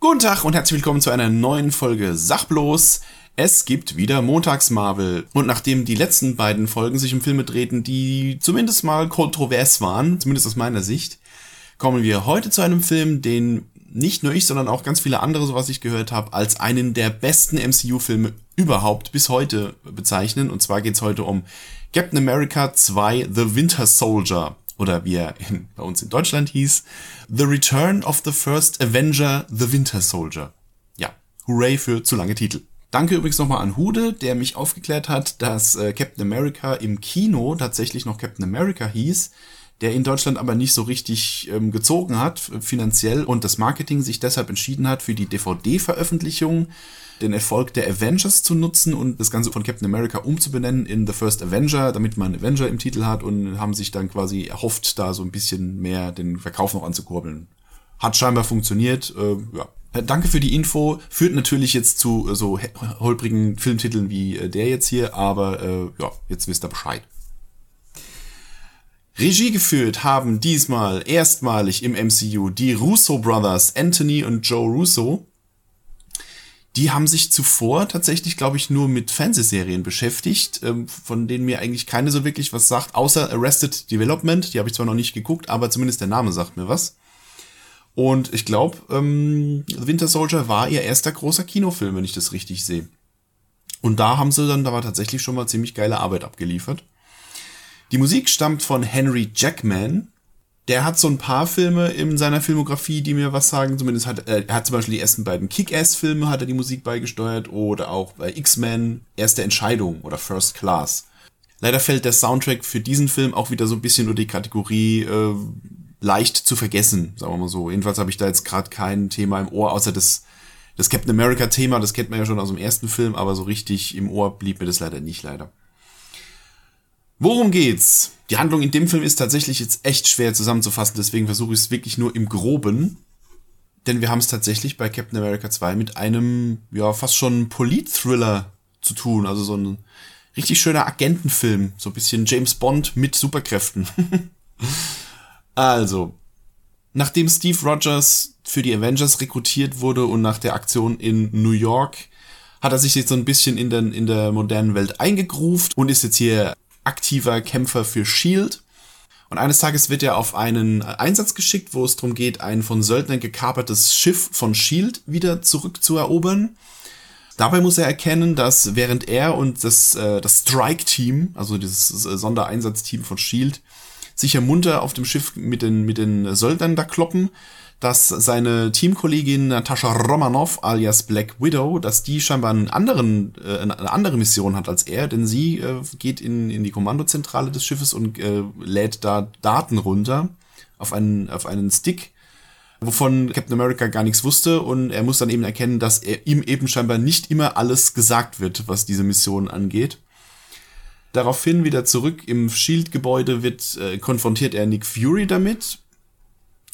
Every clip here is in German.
Guten Tag und herzlich willkommen zu einer neuen Folge Sachbloß. Es gibt wieder Montagsmarvel. Und nachdem die letzten beiden Folgen sich um Filme drehten, die zumindest mal kontrovers waren, zumindest aus meiner Sicht, kommen wir heute zu einem Film, den nicht nur ich, sondern auch ganz viele andere, so was ich gehört habe, als einen der besten MCU-Filme überhaupt bis heute bezeichnen. Und zwar geht es heute um Captain America 2 The Winter Soldier oder wie er in, bei uns in Deutschland hieß, The Return of the First Avenger, The Winter Soldier. Ja, hooray für zu lange Titel. Danke übrigens nochmal an Hude, der mich aufgeklärt hat, dass äh, Captain America im Kino tatsächlich noch Captain America hieß, der in Deutschland aber nicht so richtig ähm, gezogen hat, finanziell, und das Marketing sich deshalb entschieden hat, für die DVD-Veröffentlichung den Erfolg der Avengers zu nutzen und das Ganze von Captain America umzubenennen in The First Avenger, damit man Avenger im Titel hat und haben sich dann quasi erhofft, da so ein bisschen mehr den Verkauf noch anzukurbeln. Hat scheinbar funktioniert, äh, ja. Äh, danke für die Info. Führt natürlich jetzt zu äh, so holprigen Filmtiteln wie äh, der jetzt hier, aber äh, ja, jetzt wisst ihr Bescheid. Regie geführt haben diesmal erstmalig im MCU die Russo Brothers, Anthony und Joe Russo die haben sich zuvor tatsächlich, glaube ich, nur mit Fernsehserien beschäftigt, ähm, von denen mir eigentlich keine so wirklich was sagt, außer Arrested Development. Die habe ich zwar noch nicht geguckt, aber zumindest der Name sagt mir was. Und ich glaube, ähm, Winter Soldier war ihr erster großer Kinofilm, wenn ich das richtig sehe. Und da haben sie dann, da war tatsächlich schon mal ziemlich geile Arbeit abgeliefert. Die Musik stammt von Henry Jackman, der hat so ein paar Filme in seiner Filmografie, die mir was sagen. Zumindest hat äh, er hat zum Beispiel die ersten beiden Kick-Ass-Filme hat er die Musik beigesteuert oder auch bei X-Men Erste Entscheidung oder First Class. Leider fällt der Soundtrack für diesen Film auch wieder so ein bisschen unter die Kategorie äh, leicht zu vergessen, sagen wir mal so. Jedenfalls habe ich da jetzt gerade kein Thema im Ohr, außer das, das Captain America-Thema, das kennt man ja schon aus dem ersten Film, aber so richtig im Ohr blieb mir das leider nicht, leider. Worum geht's? Die Handlung in dem Film ist tatsächlich jetzt echt schwer zusammenzufassen, deswegen versuche ich es wirklich nur im Groben. Denn wir haben es tatsächlich bei Captain America 2 mit einem, ja, fast schon Polit-Thriller zu tun. Also so ein richtig schöner Agentenfilm. So ein bisschen James Bond mit Superkräften. also, nachdem Steve Rogers für die Avengers rekrutiert wurde und nach der Aktion in New York, hat er sich jetzt so ein bisschen in, den, in der modernen Welt eingegruft und ist jetzt hier aktiver Kämpfer für Shield. Und eines Tages wird er auf einen Einsatz geschickt, wo es darum geht, ein von Söldnern gekapertes Schiff von Shield wieder zurückzuerobern. Dabei muss er erkennen, dass während er und das, äh, das Strike-Team, also dieses äh, Sondereinsatzteam von Shield, sicher munter auf dem Schiff mit den, mit den Söldnern da kloppen, dass seine Teamkollegin Natascha Romanov alias Black Widow, dass die scheinbar einen anderen, äh, eine andere Mission hat als er, denn sie äh, geht in, in die Kommandozentrale des Schiffes und äh, lädt da Daten runter auf einen, auf einen Stick, wovon Captain America gar nichts wusste und er muss dann eben erkennen, dass er, ihm eben scheinbar nicht immer alles gesagt wird, was diese Mission angeht. Daraufhin wieder zurück im Shield-Gebäude wird äh, konfrontiert er Nick Fury damit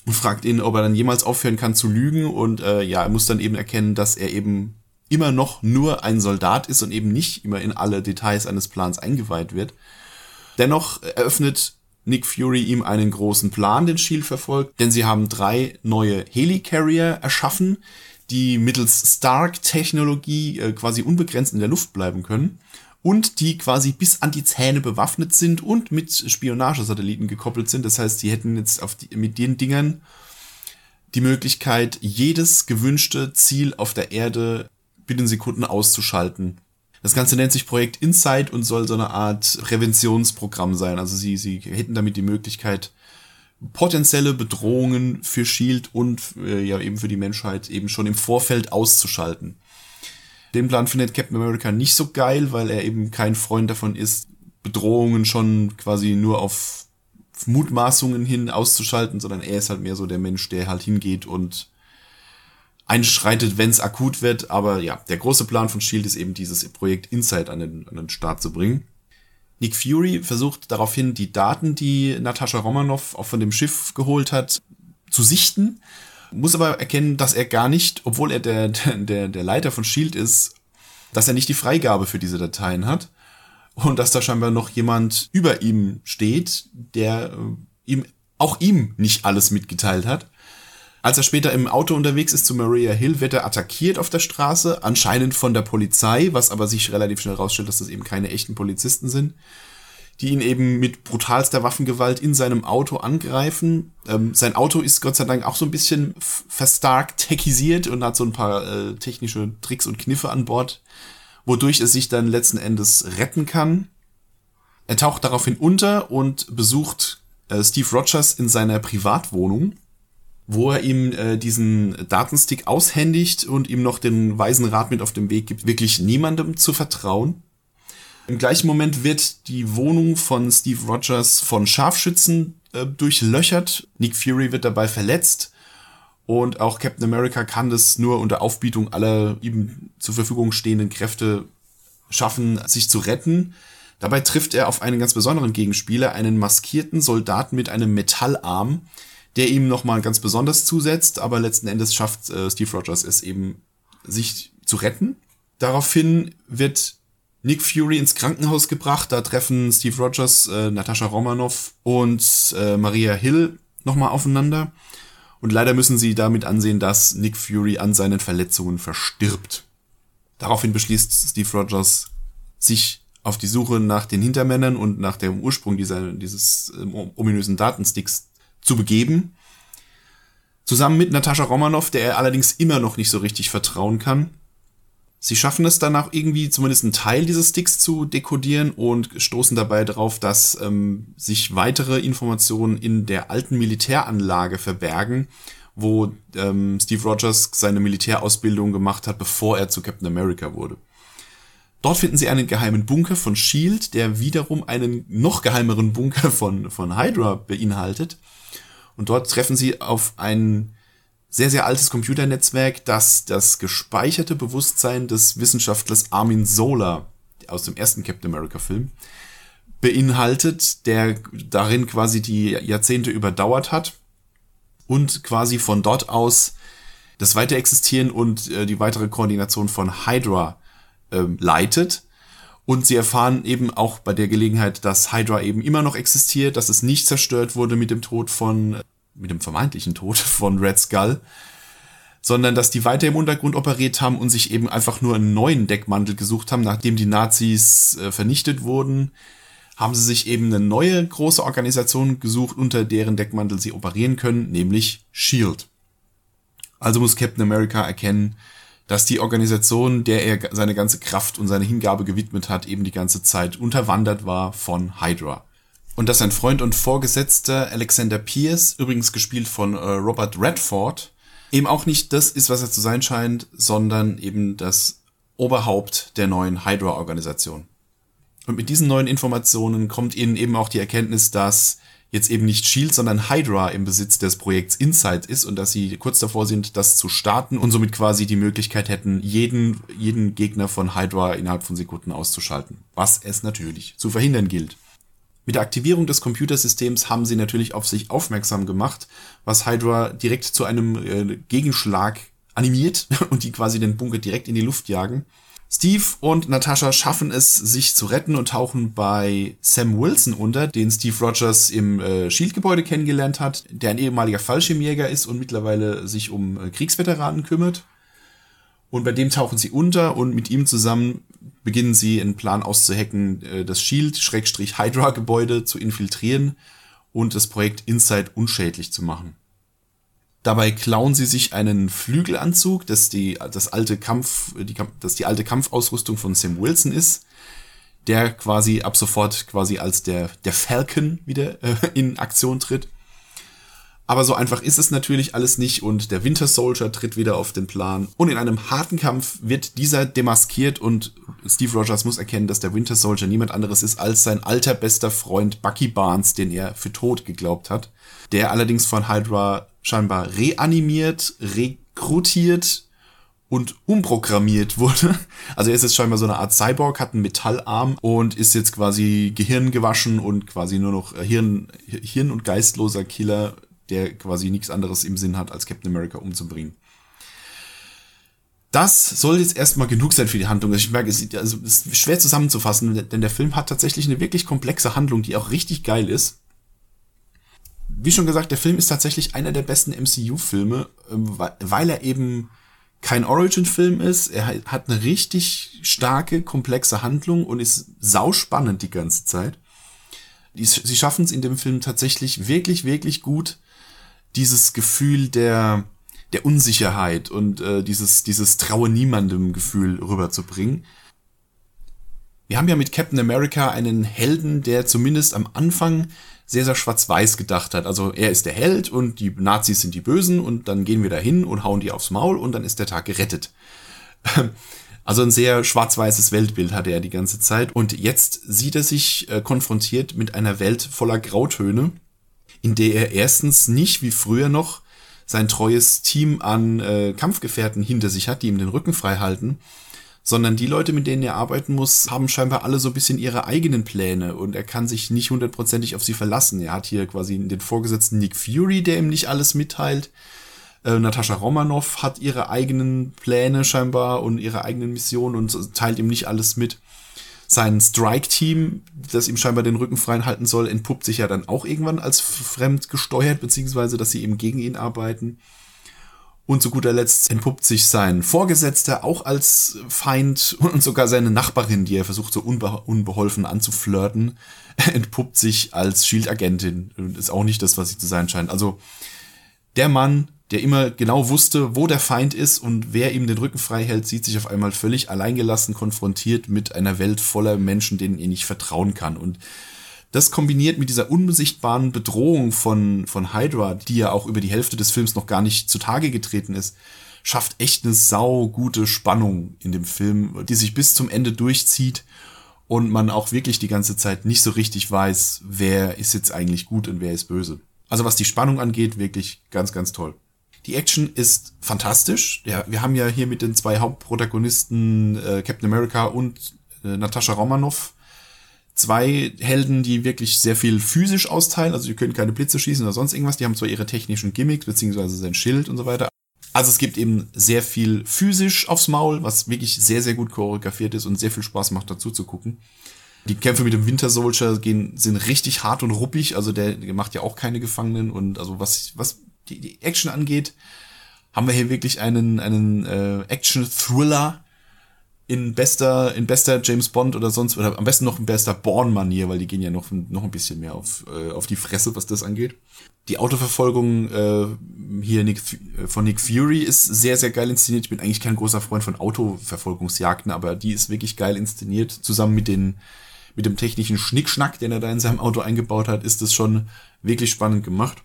und fragt ihn, ob er dann jemals aufhören kann zu lügen. Und äh, ja, er muss dann eben erkennen, dass er eben immer noch nur ein Soldat ist und eben nicht immer in alle Details eines Plans eingeweiht wird. Dennoch eröffnet Nick Fury ihm einen großen Plan, den Shield verfolgt, denn sie haben drei neue Helicarrier erschaffen, die mittels Stark-Technologie äh, quasi unbegrenzt in der Luft bleiben können und die quasi bis an die Zähne bewaffnet sind und mit Spionagesatelliten gekoppelt sind. Das heißt, die hätten jetzt auf die, mit den Dingern die Möglichkeit, jedes gewünschte Ziel auf der Erde binnen Sekunden auszuschalten. Das Ganze nennt sich Projekt Insight und soll so eine Art Präventionsprogramm sein. Also sie, sie hätten damit die Möglichkeit, potenzielle Bedrohungen für Shield und äh, ja eben für die Menschheit eben schon im Vorfeld auszuschalten. Den Plan findet Captain America nicht so geil, weil er eben kein Freund davon ist, Bedrohungen schon quasi nur auf Mutmaßungen hin auszuschalten, sondern er ist halt mehr so der Mensch, der halt hingeht und einschreitet, wenn es akut wird. Aber ja, der große Plan von Shield ist eben dieses Projekt Insight an den, an den Start zu bringen. Nick Fury versucht daraufhin die Daten, die Natascha Romanoff auch von dem Schiff geholt hat, zu sichten muss aber erkennen, dass er gar nicht, obwohl er der, der, der Leiter von Shield ist, dass er nicht die Freigabe für diese Dateien hat und dass da scheinbar noch jemand über ihm steht, der äh, ihm auch ihm nicht alles mitgeteilt hat. Als er später im Auto unterwegs ist zu Maria Hill, wird er attackiert auf der Straße, anscheinend von der Polizei, was aber sich relativ schnell herausstellt, dass das eben keine echten Polizisten sind, die ihn eben mit brutalster Waffengewalt in seinem Auto angreifen. Ähm, sein Auto ist Gott sei Dank auch so ein bisschen verstarkt techisiert und hat so ein paar äh, technische Tricks und Kniffe an Bord, wodurch es sich dann letzten Endes retten kann. Er taucht daraufhin unter und besucht äh, Steve Rogers in seiner Privatwohnung, wo er ihm äh, diesen Datenstick aushändigt und ihm noch den weisen Rat mit auf den Weg gibt, wirklich niemandem zu vertrauen. Im gleichen Moment wird die Wohnung von Steve Rogers von Scharfschützen äh, durchlöchert. Nick Fury wird dabei verletzt. Und auch Captain America kann das nur unter Aufbietung aller ihm zur Verfügung stehenden Kräfte schaffen, sich zu retten. Dabei trifft er auf einen ganz besonderen Gegenspieler, einen maskierten Soldaten mit einem Metallarm, der ihm nochmal ganz besonders zusetzt, aber letzten Endes schafft äh, Steve Rogers es eben, sich zu retten. Daraufhin wird Nick Fury ins Krankenhaus gebracht, da treffen Steve Rogers, äh, Natascha Romanoff und äh, Maria Hill nochmal aufeinander. Und leider müssen sie damit ansehen, dass Nick Fury an seinen Verletzungen verstirbt. Daraufhin beschließt Steve Rogers, sich auf die Suche nach den Hintermännern und nach dem Ursprung dieser, dieses äh, ominösen Datensticks zu begeben. Zusammen mit Natascha Romanoff, der er allerdings immer noch nicht so richtig vertrauen kann. Sie schaffen es dann auch irgendwie zumindest einen Teil dieses Sticks zu dekodieren und stoßen dabei darauf, dass ähm, sich weitere Informationen in der alten Militäranlage verbergen, wo ähm, Steve Rogers seine Militärausbildung gemacht hat, bevor er zu Captain America wurde. Dort finden sie einen geheimen Bunker von Shield, der wiederum einen noch geheimeren Bunker von, von Hydra beinhaltet. Und dort treffen sie auf ein sehr, sehr altes Computernetzwerk, das das gespeicherte Bewusstsein des Wissenschaftlers Armin Zola aus dem ersten Captain America Film beinhaltet, der darin quasi die Jahrzehnte überdauert hat und quasi von dort aus das weiter existieren und äh, die weitere Koordination von Hydra ähm, leitet. Und sie erfahren eben auch bei der Gelegenheit, dass Hydra eben immer noch existiert, dass es nicht zerstört wurde mit dem Tod von, mit dem vermeintlichen Tod von Red Skull, sondern dass die weiter im Untergrund operiert haben und sich eben einfach nur einen neuen Deckmantel gesucht haben, nachdem die Nazis äh, vernichtet wurden, haben sie sich eben eine neue große Organisation gesucht, unter deren Deckmantel sie operieren können, nämlich Shield. Also muss Captain America erkennen, dass die Organisation, der er seine ganze Kraft und seine Hingabe gewidmet hat, eben die ganze Zeit unterwandert war von Hydra. Und dass sein Freund und Vorgesetzter Alexander Pierce, übrigens gespielt von äh, Robert Redford, eben auch nicht das ist, was er zu sein scheint, sondern eben das Oberhaupt der neuen Hydra-Organisation. Und mit diesen neuen Informationen kommt ihnen eben auch die Erkenntnis, dass jetzt eben nicht Shield, sondern Hydra im Besitz des Projekts Insight ist und dass sie kurz davor sind, das zu starten und somit quasi die Möglichkeit hätten, jeden, jeden Gegner von Hydra innerhalb von Sekunden auszuschalten. Was es natürlich zu verhindern gilt. Mit der Aktivierung des Computersystems haben sie natürlich auf sich aufmerksam gemacht, was Hydra direkt zu einem äh, Gegenschlag animiert und die quasi den Bunker direkt in die Luft jagen. Steve und Natascha schaffen es, sich zu retten und tauchen bei Sam Wilson unter, den Steve Rogers im äh, Shield-Gebäude kennengelernt hat, der ein ehemaliger Fallschirmjäger ist und mittlerweile sich um äh, Kriegsveteranen kümmert. Und bei dem tauchen sie unter und mit ihm zusammen beginnen sie einen Plan auszuhacken, äh, das Shield-Hydra-Gebäude zu infiltrieren und das Projekt Inside unschädlich zu machen. Dabei klauen sie sich einen Flügelanzug, das die, das alte Kampf, die, das die alte Kampfausrüstung von Sam Wilson ist, der quasi ab sofort quasi als der, der Falcon wieder äh, in Aktion tritt. Aber so einfach ist es natürlich alles nicht und der Winter Soldier tritt wieder auf den Plan. Und in einem harten Kampf wird dieser demaskiert und Steve Rogers muss erkennen, dass der Winter Soldier niemand anderes ist als sein alter bester Freund Bucky Barnes, den er für tot geglaubt hat. Der allerdings von Hydra scheinbar reanimiert, rekrutiert und umprogrammiert wurde. Also er ist jetzt scheinbar so eine Art Cyborg, hat einen Metallarm und ist jetzt quasi Gehirn gewaschen und quasi nur noch Hirn, Hirn- und geistloser Killer der quasi nichts anderes im Sinn hat, als Captain America umzubringen. Das soll jetzt erstmal genug sein für die Handlung. Ich merke, es also, ist schwer zusammenzufassen, denn der Film hat tatsächlich eine wirklich komplexe Handlung, die auch richtig geil ist. wie schon gesagt, der Film ist tatsächlich einer der besten MCU-Filme, ähm, weil er eben kein Origin-Film ist. Er hat eine richtig starke, komplexe Handlung und ist sauspannend die ganze Zeit. Sie schaffen es in dem Film tatsächlich wirklich, wirklich gut, dieses Gefühl der, der Unsicherheit und äh, dieses, dieses Traue niemandem Gefühl rüberzubringen. Wir haben ja mit Captain America einen Helden, der zumindest am Anfang sehr, sehr schwarz-weiß gedacht hat. Also er ist der Held und die Nazis sind die Bösen und dann gehen wir da hin und hauen die aufs Maul und dann ist der Tag gerettet. Also ein sehr schwarz-weißes Weltbild hatte er die ganze Zeit. Und jetzt sieht er sich äh, konfrontiert mit einer Welt voller Grautöne, in der er erstens nicht wie früher noch sein treues Team an äh, Kampfgefährten hinter sich hat, die ihm den Rücken frei halten, sondern die Leute, mit denen er arbeiten muss, haben scheinbar alle so ein bisschen ihre eigenen Pläne und er kann sich nicht hundertprozentig auf sie verlassen. Er hat hier quasi den Vorgesetzten Nick Fury, der ihm nicht alles mitteilt. Äh, Natascha Romanoff hat ihre eigenen Pläne scheinbar und ihre eigenen Missionen und teilt ihm nicht alles mit. Sein Strike-Team, das ihm scheinbar den Rücken frei halten soll, entpuppt sich ja dann auch irgendwann als fremd gesteuert, beziehungsweise dass sie eben gegen ihn arbeiten. Und zu guter Letzt entpuppt sich sein Vorgesetzter auch als Feind und sogar seine Nachbarin, die er versucht so unbe unbeholfen anzuflirten, entpuppt sich als Shield-Agentin. Ist auch nicht das, was sie zu sein scheint. Also der Mann, der immer genau wusste, wo der Feind ist und wer ihm den Rücken frei hält, sieht sich auf einmal völlig alleingelassen konfrontiert mit einer Welt voller Menschen, denen er nicht vertrauen kann. Und das kombiniert mit dieser unbesichtbaren Bedrohung von, von Hydra, die ja auch über die Hälfte des Films noch gar nicht zutage getreten ist, schafft echt eine sau gute Spannung in dem Film, die sich bis zum Ende durchzieht und man auch wirklich die ganze Zeit nicht so richtig weiß, wer ist jetzt eigentlich gut und wer ist böse. Also was die Spannung angeht, wirklich ganz, ganz toll. Die Action ist fantastisch. Ja, wir haben ja hier mit den zwei Hauptprotagonisten äh, Captain America und äh, Natascha Romanoff zwei Helden, die wirklich sehr viel physisch austeilen. Also die können keine Blitze schießen oder sonst irgendwas. Die haben zwar ihre technischen Gimmicks, beziehungsweise sein Schild und so weiter. Also es gibt eben sehr viel physisch aufs Maul, was wirklich sehr, sehr gut choreografiert ist und sehr viel Spaß macht, dazu zu gucken. Die Kämpfe mit dem Winter Soldier gehen, sind richtig hart und ruppig. Also der, macht ja auch keine Gefangenen. Und also was, was die, die Action angeht, haben wir hier wirklich einen, einen äh, Action-Thriller, in bester, in bester James Bond oder sonst, oder am besten noch in bester Born-Manier, weil die gehen ja noch, noch ein bisschen mehr auf, äh, auf die Fresse, was das angeht. Die Autoverfolgung äh, hier Nick, äh, von Nick Fury ist sehr, sehr geil inszeniert. Ich bin eigentlich kein großer Freund von Autoverfolgungsjagden, aber die ist wirklich geil inszeniert. Zusammen mit den mit dem technischen Schnickschnack, den er da in seinem Auto eingebaut hat, ist das schon wirklich spannend gemacht.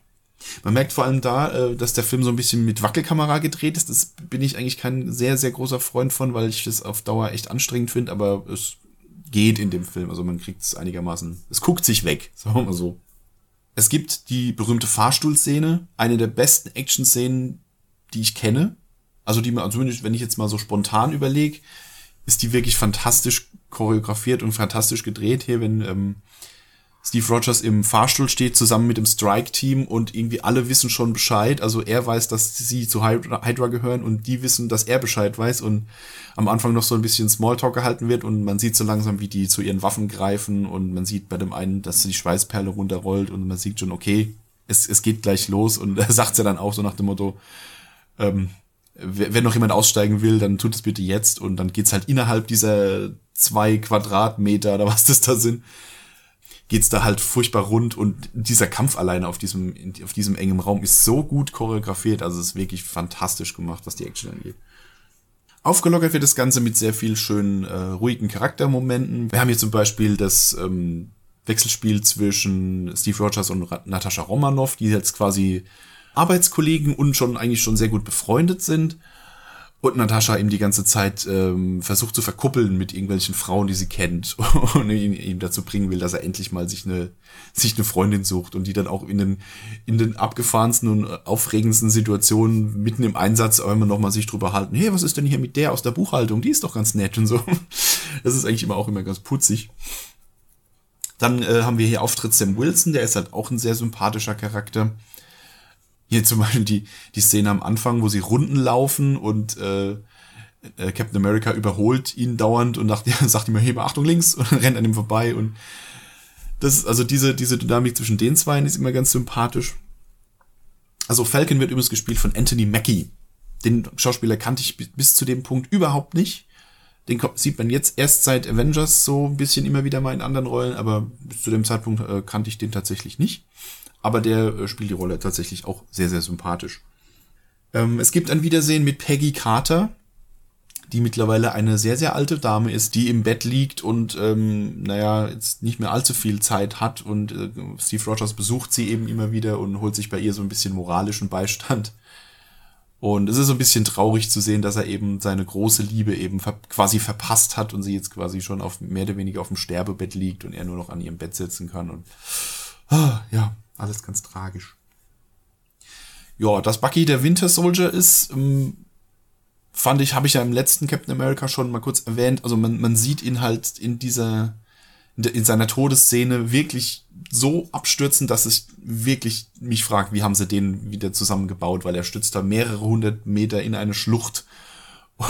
Man merkt vor allem da, äh, dass der Film so ein bisschen mit Wackelkamera gedreht ist. Das bin ich eigentlich kein sehr, sehr großer Freund von, weil ich das auf Dauer echt anstrengend finde, aber es geht in dem Film. Also man kriegt es einigermaßen, es guckt sich weg, sagen wir mal so. Es gibt die berühmte Fahrstuhlszene, eine der besten Action-Szenen, die ich kenne. Also die man, zumindest wenn ich jetzt mal so spontan überlege, ist die wirklich fantastisch choreografiert und fantastisch gedreht hier, wenn ähm, Steve Rogers im Fahrstuhl steht zusammen mit dem Strike-Team und irgendwie alle wissen schon Bescheid. Also er weiß, dass sie zu Hydra gehören und die wissen, dass er Bescheid weiß und am Anfang noch so ein bisschen Smalltalk gehalten wird und man sieht so langsam, wie die zu ihren Waffen greifen und man sieht bei dem einen, dass die Schweißperle runterrollt und man sieht schon, okay, es, es geht gleich los und er sagt ja dann auch so nach dem Motto, ähm, wenn noch jemand aussteigen will, dann tut es bitte jetzt und dann geht's halt innerhalb dieser zwei Quadratmeter oder was das da sind, geht's da halt furchtbar rund und dieser Kampf alleine auf diesem, auf diesem engen Raum ist so gut choreografiert, also es ist wirklich fantastisch gemacht, was die Action angeht. Aufgelockert wird das Ganze mit sehr viel schönen, äh, ruhigen Charaktermomenten. Wir haben hier zum Beispiel das ähm, Wechselspiel zwischen Steve Rogers und Natascha Romanoff, die jetzt quasi Arbeitskollegen und schon eigentlich schon sehr gut befreundet sind und Natascha ihm die ganze Zeit ähm, versucht zu verkuppeln mit irgendwelchen Frauen, die sie kennt und ihn, ihm dazu bringen will, dass er endlich mal sich eine sich eine Freundin sucht und die dann auch in den in den abgefahrensten und aufregendsten Situationen mitten im Einsatz immer noch mal sich drüber halten. Hey, was ist denn hier mit der aus der Buchhaltung? Die ist doch ganz nett und so. Das ist eigentlich immer auch immer ganz putzig. Dann äh, haben wir hier Auftritt Sam Wilson, der ist halt auch ein sehr sympathischer Charakter hier zum Beispiel die, die Szene am Anfang, wo sie Runden laufen und äh, äh, Captain America überholt ihn dauernd und nach, sagt ihm, hebe Achtung links und rennt an ihm vorbei und Das, also diese, diese Dynamik zwischen den zwei ist immer ganz sympathisch. Also Falcon wird übrigens gespielt von Anthony Mackie. Den Schauspieler kannte ich bis zu dem Punkt überhaupt nicht. Den sieht man jetzt erst seit Avengers so ein bisschen immer wieder mal in anderen Rollen, aber bis zu dem Zeitpunkt äh, kannte ich den tatsächlich nicht. Aber der äh, spielt die Rolle tatsächlich auch sehr, sehr sympathisch. Ähm, es gibt ein Wiedersehen mit Peggy Carter, die mittlerweile eine sehr, sehr alte Dame ist, die im Bett liegt und, ähm, naja, jetzt nicht mehr allzu viel Zeit hat und äh, Steve Rogers besucht sie eben immer wieder und holt sich bei ihr so ein bisschen moralischen Beistand. Und es ist so ein bisschen traurig zu sehen, dass er eben seine große Liebe eben ver quasi verpasst hat und sie jetzt quasi schon auf mehr oder weniger auf dem Sterbebett liegt und er nur noch an ihrem Bett sitzen kann und ah, ja, alles ganz tragisch. Ja, dass Bucky der Winter Soldier ist, ähm, fand ich, habe ich ja im letzten Captain America schon mal kurz erwähnt. Also man, man sieht ihn halt in dieser, in seiner Todesszene wirklich so abstürzen, dass ich wirklich mich frage, wie haben sie den wieder zusammengebaut, weil er stützt da mehrere hundert Meter in eine Schlucht.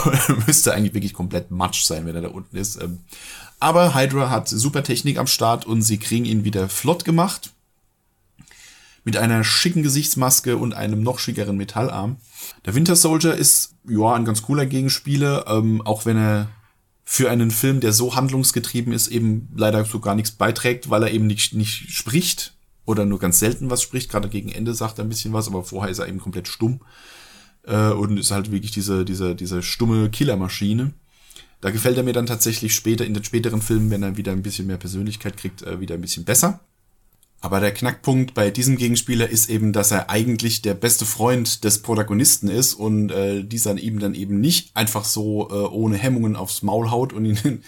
müsste eigentlich wirklich komplett matsch sein, wenn er da unten ist. Ähm, aber Hydra hat super Technik am Start und sie kriegen ihn wieder flott gemacht mit einer schicken Gesichtsmaske und einem noch schickeren Metallarm. Der Winter Soldier ist, ja, ein ganz cooler Gegenspieler, ähm, auch wenn er für einen Film, der so handlungsgetrieben ist, eben leider so gar nichts beiträgt, weil er eben nicht, nicht spricht oder nur ganz selten was spricht. Gerade gegen Ende sagt er ein bisschen was, aber vorher ist er eben komplett stumm äh, und ist halt wirklich diese, diese, diese stumme Killermaschine. Da gefällt er mir dann tatsächlich später in den späteren Filmen, wenn er wieder ein bisschen mehr Persönlichkeit kriegt, äh, wieder ein bisschen besser. Aber der Knackpunkt bei diesem Gegenspieler ist eben, dass er eigentlich der beste Freund des Protagonisten ist und äh, dieser ihm dann eben nicht einfach so äh, ohne Hemmungen aufs Maul haut und ihn,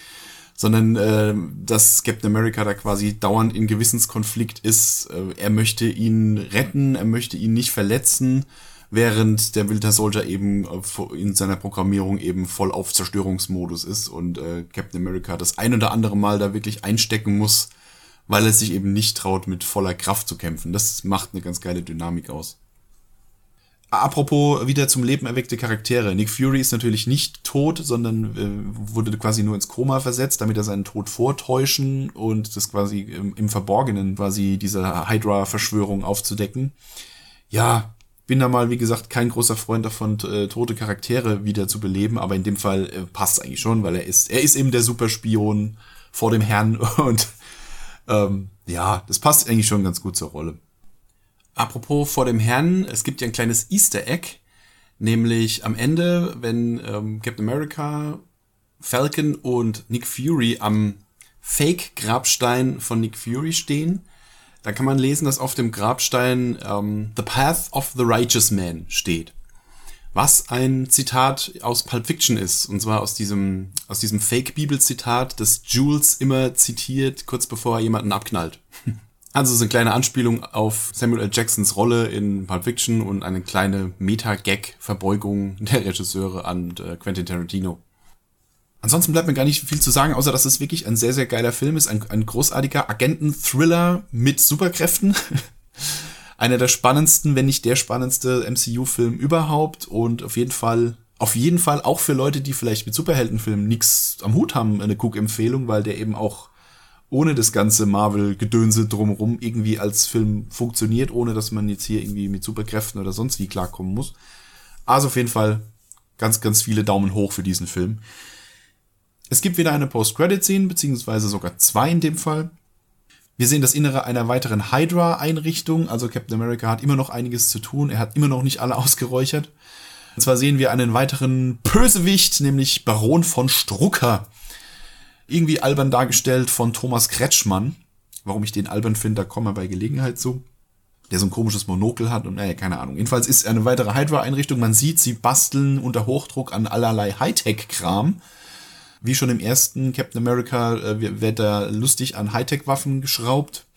sondern äh, dass Captain America da quasi dauernd in Gewissenskonflikt ist. Äh, er möchte ihn retten, er möchte ihn nicht verletzen, während der Winter Soldier eben äh, in seiner Programmierung eben voll auf Zerstörungsmodus ist und äh, Captain America das ein oder andere Mal da wirklich einstecken muss weil er sich eben nicht traut, mit voller Kraft zu kämpfen. Das macht eine ganz geile Dynamik aus. Apropos wieder zum Leben erweckte Charaktere. Nick Fury ist natürlich nicht tot, sondern äh, wurde quasi nur ins Koma versetzt, damit er seinen Tod vortäuschen und das quasi im, im Verborgenen quasi diese Hydra-Verschwörung aufzudecken. Ja, bin da mal, wie gesagt, kein großer Freund davon, äh, tote Charaktere wieder zu beleben, aber in dem Fall äh, passt eigentlich schon, weil er ist, er ist eben der Superspion vor dem Herrn und ähm, ja, das passt eigentlich schon ganz gut zur Rolle. Apropos vor dem Herrn, es gibt ja ein kleines Easter Egg, nämlich am Ende, wenn ähm, Captain America, Falcon und Nick Fury am Fake-Grabstein von Nick Fury stehen, dann kann man lesen, dass auf dem Grabstein ähm, The Path of the Righteous Man steht was ein Zitat aus Pulp Fiction ist. Und zwar aus diesem, aus diesem Fake-Bibel-Zitat, das Jules immer zitiert, kurz bevor er jemanden abknallt. Also es ist eine kleine Anspielung auf Samuel L. Jacksons Rolle in Pulp Fiction und eine kleine Meta-Gag-Verbeugung der Regisseure an äh, Quentin Tarantino. Ansonsten bleibt mir gar nicht viel zu sagen, außer dass es wirklich ein sehr, sehr geiler Film ist. Ein, ein großartiger Agenten-Thriller mit Superkräften. einer der spannendsten, wenn nicht der spannendste MCU-Film überhaupt und auf jeden Fall, auf jeden Fall auch für Leute, die vielleicht mit Superheldenfilmen nichts am Hut haben, eine Cook-Empfehlung, weil der eben auch ohne das ganze Marvel-Gedönse drumherum irgendwie als Film funktioniert, ohne dass man jetzt hier irgendwie mit Superkräften oder sonst wie klarkommen muss. Also auf jeden Fall ganz, ganz viele Daumen hoch für diesen Film. Es gibt wieder eine Post-Credit-Scene, beziehungsweise sogar zwei in dem Fall. Wir sehen das Innere einer weiteren Hydra-Einrichtung. Also Captain America hat immer noch einiges zu tun. Er hat immer noch nicht alle ausgeräuchert. Und zwar sehen wir einen weiteren Bösewicht, nämlich Baron von Strucker. Irgendwie albern dargestellt von Thomas Kretschmann. Warum ich den albern finde, da kommen wir bei Gelegenheit zu. Der so ein komisches Monokel hat und naja, keine Ahnung. Jedenfalls ist eine weitere Hydra-Einrichtung. Man sieht, sie basteln unter Hochdruck an allerlei Hightech-Kram. Wie schon im ersten Captain America äh, wird da lustig an Hightech-Waffen geschraubt.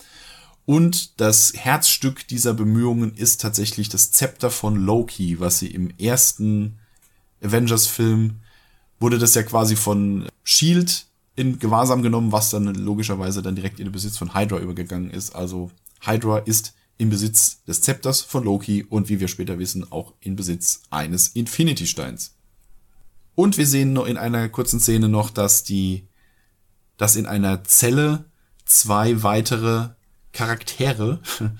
Und das Herzstück dieser Bemühungen ist tatsächlich das Zepter von Loki, was sie im ersten Avengers-Film wurde das ja quasi von Shield in Gewahrsam genommen, was dann logischerweise dann direkt in den Besitz von Hydra übergegangen ist. Also Hydra ist im Besitz des Zepters von Loki und wie wir später wissen, auch in Besitz eines Infinity-Steins. Und wir sehen in einer kurzen Szene noch, dass die, dass in einer Zelle zwei weitere Charaktere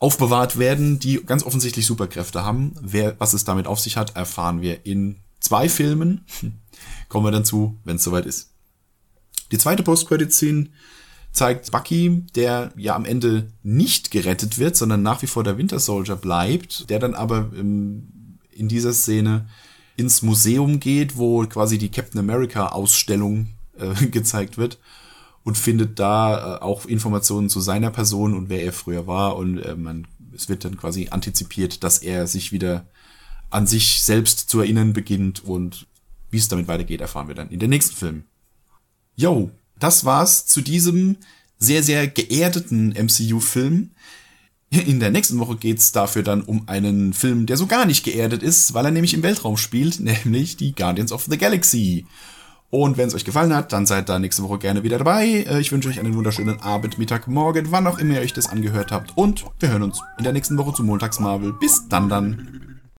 aufbewahrt werden, die ganz offensichtlich Superkräfte haben. Wer, was es damit auf sich hat, erfahren wir in zwei Filmen. Kommen wir dann zu, wenn es soweit ist. Die zweite Post-Credit-Scene zeigt Bucky, der ja am Ende nicht gerettet wird, sondern nach wie vor der Winter Soldier bleibt, der dann aber ähm, in dieser Szene ins Museum geht, wo quasi die Captain America Ausstellung äh, gezeigt wird und findet da äh, auch Informationen zu seiner Person und wer er früher war und äh, man es wird dann quasi antizipiert, dass er sich wieder an sich selbst zu erinnern beginnt und wie es damit weitergeht, erfahren wir dann in den nächsten Film. Yo, das war's zu diesem sehr, sehr geerdeten MCU-Film. In der nächsten Woche geht's dafür dann um einen Film, der so gar nicht geerdet ist, weil er nämlich im Weltraum spielt, nämlich die Guardians of the Galaxy. Und wenn es euch gefallen hat, dann seid da nächste Woche gerne wieder dabei. Äh, ich wünsche euch einen wunderschönen Abend, Mittag, Morgen, wann auch immer ihr euch das angehört habt. Und wir hören uns in der nächsten Woche zu Montags Marvel. Bis dann dann.